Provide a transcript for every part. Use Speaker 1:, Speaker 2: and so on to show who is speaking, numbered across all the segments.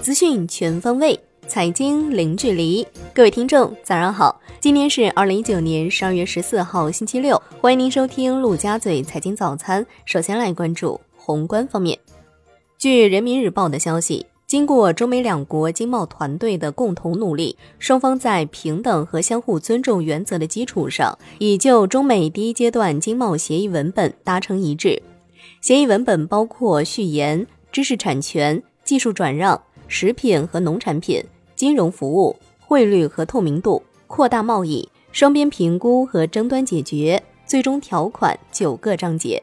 Speaker 1: 资讯全方位，财经零距离。各位听众，早上好！今天是二零一九年十二月十四号，星期六。欢迎您收听陆家嘴财经早餐。首先来关注宏观方面。据人民日报的消息，经过中美两国经贸团队的共同努力，双方在平等和相互尊重原则的基础上，已就中美第一阶段经贸协议文本达成一致。协议文本包括序言、知识产权、技术转让。食品和农产品、金融服务、汇率和透明度、扩大贸易、双边评估和争端解决、最终条款九个章节。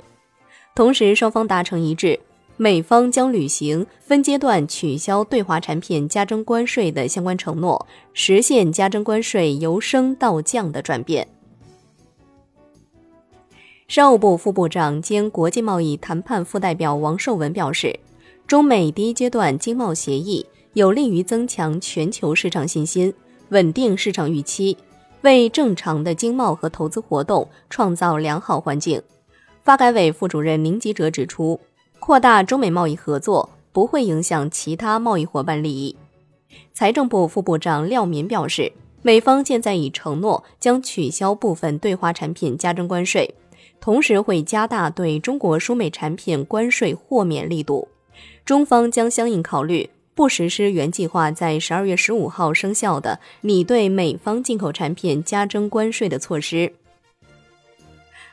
Speaker 1: 同时，双方达成一致，美方将履行分阶段取消对华产品加征关税的相关承诺，实现加征关税由升到降的转变。商务部副部长兼国际贸易谈判副代表王受文表示。中美第一阶段经贸协议有利于增强全球市场信心，稳定市场预期，为正常的经贸和投资活动创造良好环境。发改委副主任宁吉喆指出，扩大中美贸易合作不会影响其他贸易伙伴利益。财政部副部长廖民表示，美方现在已承诺将取消部分对华产品加征关税，同时会加大对中国输美产品关税豁免力度。中方将相应考虑不实施原计划在十二月十五号生效的拟对美方进口产品加征关税的措施。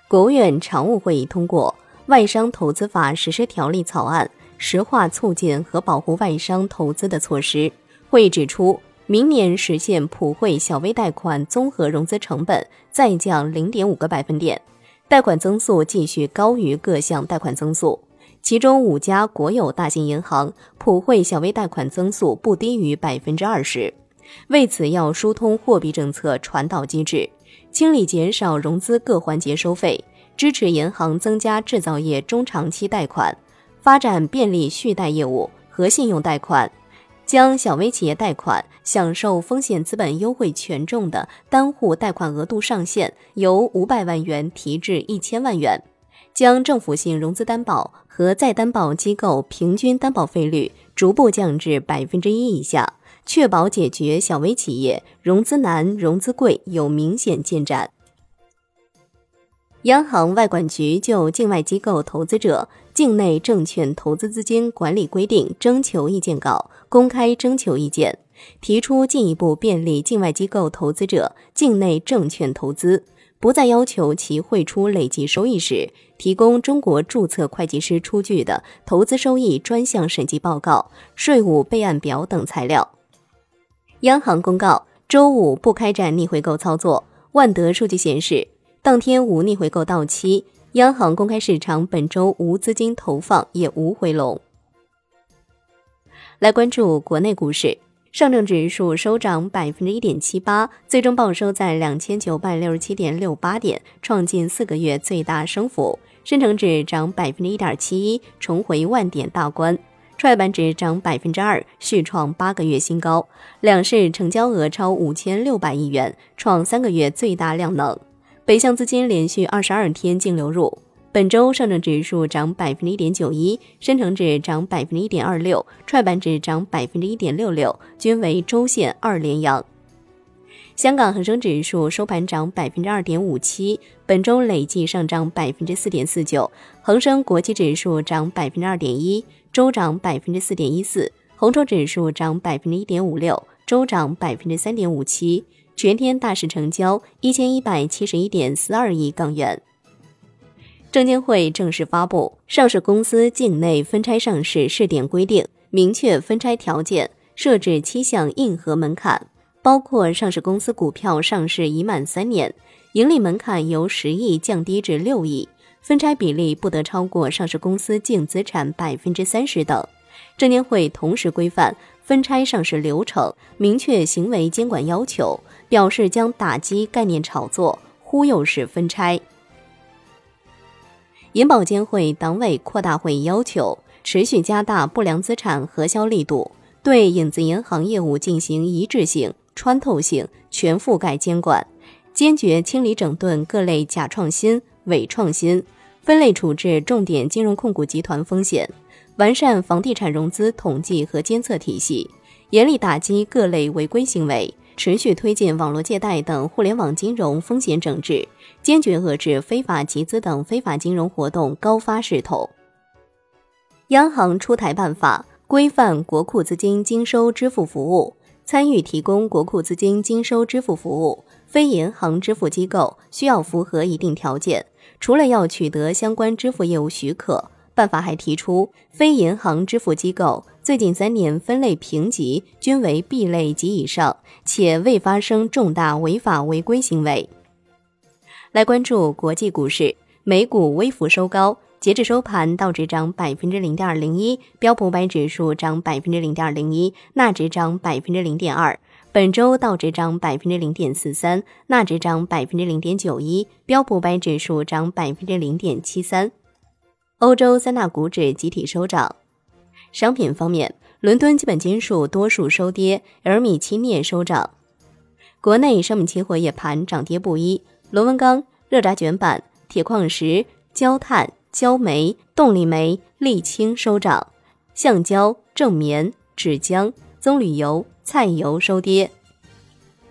Speaker 1: 国务院常务会议通过《外商投资法实施条例》草案，实化促进和保护外商投资的措施。会议指出，明年实现普惠小微贷款综合融资成本再降零点五个百分点，贷款增速继续高于各项贷款增速。其中五家国有大型银行普惠小微贷款增速不低于百分之二十，为此要疏通货币政策传导机制，清理减少融资各环节收费，支持银行增加制造业中长期贷款，发展便利续贷业务和信用贷款，将小微企业贷款享受风险资本优惠权重的单户贷款额度上限由五百万元提至一千万元。将政府性融资担保和再担保机构平均担保费率逐步降至百分之一以下，确保解决小微企业融资难、融资贵有明显进展。央行外管局就境外机构投资者境内证券投资资金管理规定征求意见稿公开征求意见，提出进一步便利境外机构投资者境内证券投资。不再要求其汇出累计收益时提供中国注册会计师出具的投资收益专项审计报告、税务备案表等材料。央行公告，周五不开展逆回购操作。万德数据显示，当天无逆回购到期，央行公开市场本周无资金投放，也无回笼。来关注国内股市。上证指数收涨百分之一点七八，最终报收在两千九百六十七点六八点，创近四个月最大升幅。深成指涨百分之一点七一，重回万点大关。创业板指涨百分之二，续创八个月新高。两市成交额超五千六百亿元，创三个月最大量能。北向资金连续二十二天净流入。本周上证指数涨百分之一点九一，深成指涨百分之一点二六，创业板指涨百分之一点六六，均为周线二连阳。香港恒生指数收盘涨百分之二点五七，本周累计上涨百分之四点四九。恒生国际指数涨百分之二点一，周涨百分之四点一四。红筹指数涨百分之一点五六，周涨百分之三点五七。全天大市成交一千一百七十一点四二亿港元。证监会正式发布《上市公司境内分拆上市试点规定》，明确分拆条件，设置七项硬核门槛，包括上市公司股票上市已满三年，盈利门槛由十亿降低至六亿，分拆比例不得超过上市公司净资产百分之三十等。证监会同时规范分拆上市流程，明确行为监管要求，表示将打击概念炒作、忽悠式分拆。银保监会党委扩大会议要求，持续加大不良资产核销力度，对影子银行业务进行一致性、穿透性、全覆盖监管，坚决清理整顿各类假创新、伪创新，分类处置重点金融控股集团风险，完善房地产融资统计和监测体系，严厉打击各类违规行为，持续推进网络借贷等互联网金融风险整治，坚决遏制非法集资等非法金融活动高发势头。央行出台办法，规范国库资金经收支付服务。参与提供国库资金经收支付服务，非银行支付机构需要符合一定条件。除了要取得相关支付业务许可，办法还提出，非银行支付机构最近三年分类评级均为 B 类及以上，且未发生重大违法违规行为。来关注国际股市，美股微幅收高。截至收盘，道指涨百分之零点零一，标普五百指数涨百分之零点零一，纳指涨百分之零点二。本周道指涨百分之零点四三，纳指涨百分之零点九一，标普五百指数涨百分之零点七三。欧洲三大股指集体收涨。商品方面，伦敦基本金属多数收跌，而米期镍收涨。国内商品期货夜盘涨跌不一，螺纹钢、热轧卷板、铁矿石、焦炭。焦煤、动力煤、沥青收涨，橡胶、正棉、纸浆、棕榈油、菜油收跌。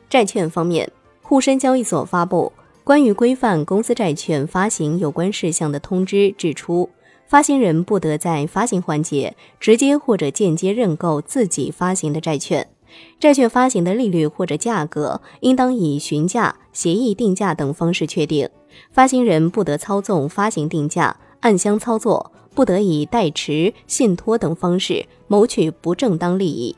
Speaker 1: 债券方面，沪深交易所发布关于规范公司债券发行有关事项的通知，指出，发行人不得在发行环节直接或者间接认购自己发行的债券，债券发行的利率或者价格应当以询价、协议定价等方式确定，发行人不得操纵发行定价。暗箱操作，不得以代持、信托等方式谋取不正当利益。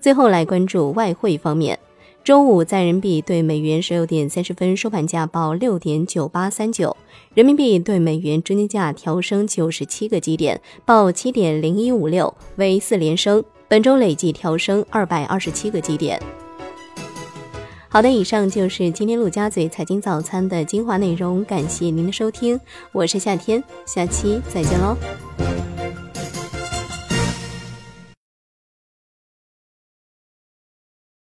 Speaker 1: 最后来关注外汇方面，周五在人民币对美元十六点三十分收盘价报六点九八三九，人民币对美元中间价调升九十七个基点，报七点零一五六，为四连升，本周累计调升二百二十七个基点。好的，以上就是今天陆家嘴财经早餐的精华内容，感谢您的收听，我是夏天，下期再见喽。